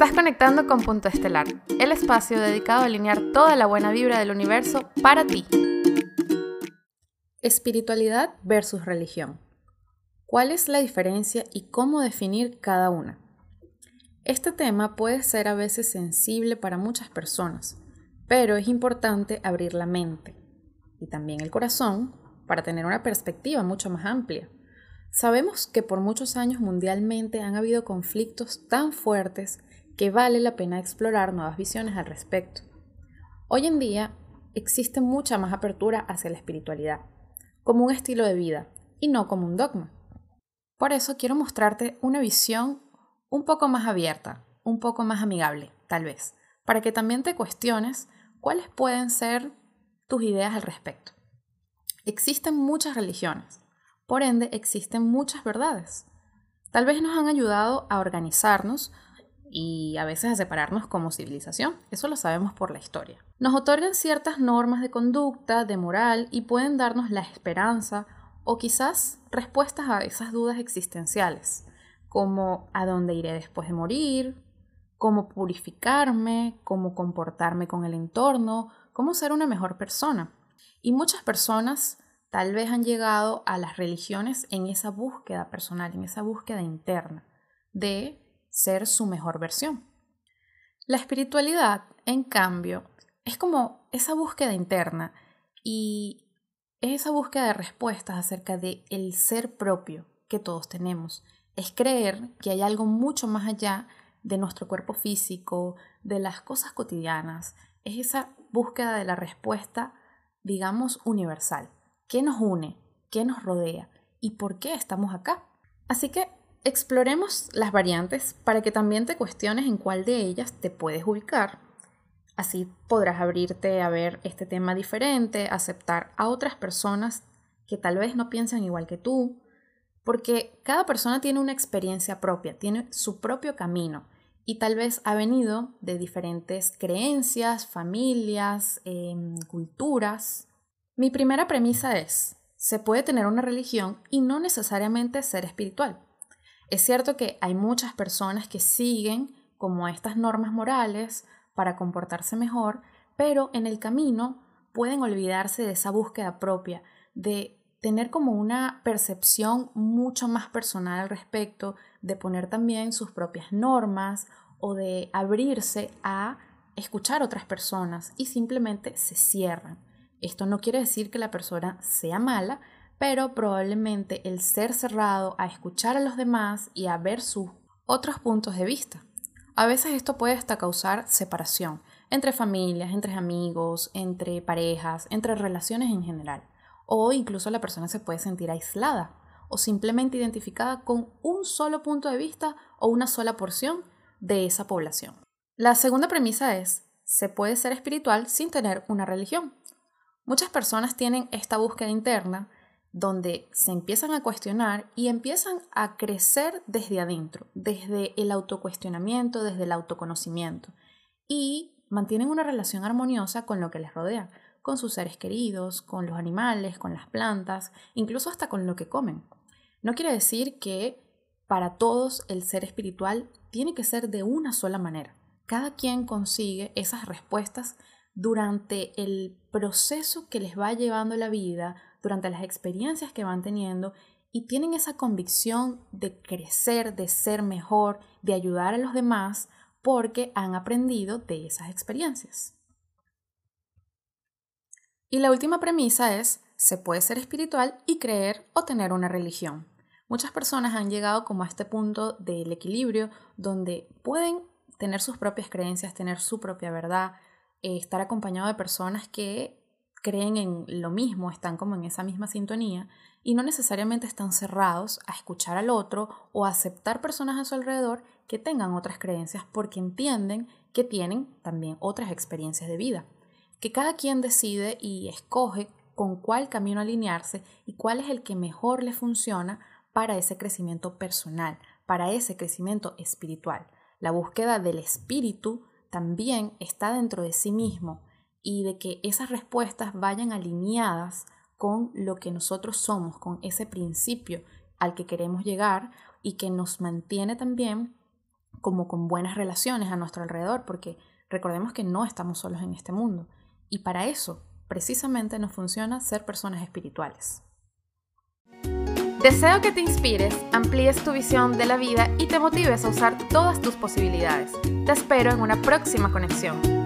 Estás conectando con Punto Estelar, el espacio dedicado a alinear toda la buena vibra del universo para ti. Espiritualidad versus religión. ¿Cuál es la diferencia y cómo definir cada una? Este tema puede ser a veces sensible para muchas personas, pero es importante abrir la mente y también el corazón para tener una perspectiva mucho más amplia. Sabemos que por muchos años mundialmente han habido conflictos tan fuertes que vale la pena explorar nuevas visiones al respecto. Hoy en día existe mucha más apertura hacia la espiritualidad, como un estilo de vida y no como un dogma. Por eso quiero mostrarte una visión un poco más abierta, un poco más amigable, tal vez, para que también te cuestiones cuáles pueden ser tus ideas al respecto. Existen muchas religiones, por ende existen muchas verdades. Tal vez nos han ayudado a organizarnos y a veces a separarnos como civilización, eso lo sabemos por la historia. Nos otorgan ciertas normas de conducta, de moral y pueden darnos la esperanza o quizás respuestas a esas dudas existenciales, como a dónde iré después de morir, cómo purificarme, cómo comportarme con el entorno, cómo ser una mejor persona. Y muchas personas tal vez han llegado a las religiones en esa búsqueda personal, en esa búsqueda interna de ser su mejor versión. La espiritualidad, en cambio, es como esa búsqueda interna y es esa búsqueda de respuestas acerca de el ser propio que todos tenemos. Es creer que hay algo mucho más allá de nuestro cuerpo físico, de las cosas cotidianas. Es esa búsqueda de la respuesta, digamos, universal. ¿Qué nos une? ¿Qué nos rodea? ¿Y por qué estamos acá? Así que exploremos las variantes para que también te cuestiones en cuál de ellas te puedes ubicar Así podrás abrirte a ver este tema diferente, aceptar a otras personas que tal vez no piensan igual que tú, porque cada persona tiene una experiencia propia, tiene su propio camino y tal vez ha venido de diferentes creencias, familias, em, culturas. Mi primera premisa es, se puede tener una religión y no necesariamente ser espiritual. Es cierto que hay muchas personas que siguen como estas normas morales, para comportarse mejor, pero en el camino pueden olvidarse de esa búsqueda propia, de tener como una percepción mucho más personal al respecto, de poner también sus propias normas o de abrirse a escuchar a otras personas y simplemente se cierran. Esto no quiere decir que la persona sea mala, pero probablemente el ser cerrado a escuchar a los demás y a ver sus otros puntos de vista. A veces esto puede hasta causar separación entre familias, entre amigos, entre parejas, entre relaciones en general. O incluso la persona se puede sentir aislada o simplemente identificada con un solo punto de vista o una sola porción de esa población. La segunda premisa es, se puede ser espiritual sin tener una religión. Muchas personas tienen esta búsqueda interna donde se empiezan a cuestionar y empiezan a crecer desde adentro, desde el autocuestionamiento, desde el autoconocimiento y mantienen una relación armoniosa con lo que les rodea, con sus seres queridos, con los animales, con las plantas, incluso hasta con lo que comen. No quiere decir que para todos el ser espiritual tiene que ser de una sola manera. Cada quien consigue esas respuestas durante el proceso que les va llevando la vida, durante las experiencias que van teniendo y tienen esa convicción de crecer, de ser mejor, de ayudar a los demás porque han aprendido de esas experiencias. Y la última premisa es, se puede ser espiritual y creer o tener una religión. Muchas personas han llegado como a este punto del equilibrio donde pueden tener sus propias creencias, tener su propia verdad, eh, estar acompañado de personas que creen en lo mismo, están como en esa misma sintonía y no necesariamente están cerrados a escuchar al otro o a aceptar personas a su alrededor que tengan otras creencias porque entienden que tienen también otras experiencias de vida. Que cada quien decide y escoge con cuál camino alinearse y cuál es el que mejor le funciona para ese crecimiento personal, para ese crecimiento espiritual. La búsqueda del espíritu también está dentro de sí mismo y de que esas respuestas vayan alineadas con lo que nosotros somos, con ese principio al que queremos llegar y que nos mantiene también como con buenas relaciones a nuestro alrededor, porque recordemos que no estamos solos en este mundo. Y para eso, precisamente, nos funciona ser personas espirituales. Deseo que te inspires, amplíes tu visión de la vida y te motives a usar todas tus posibilidades. Te espero en una próxima conexión.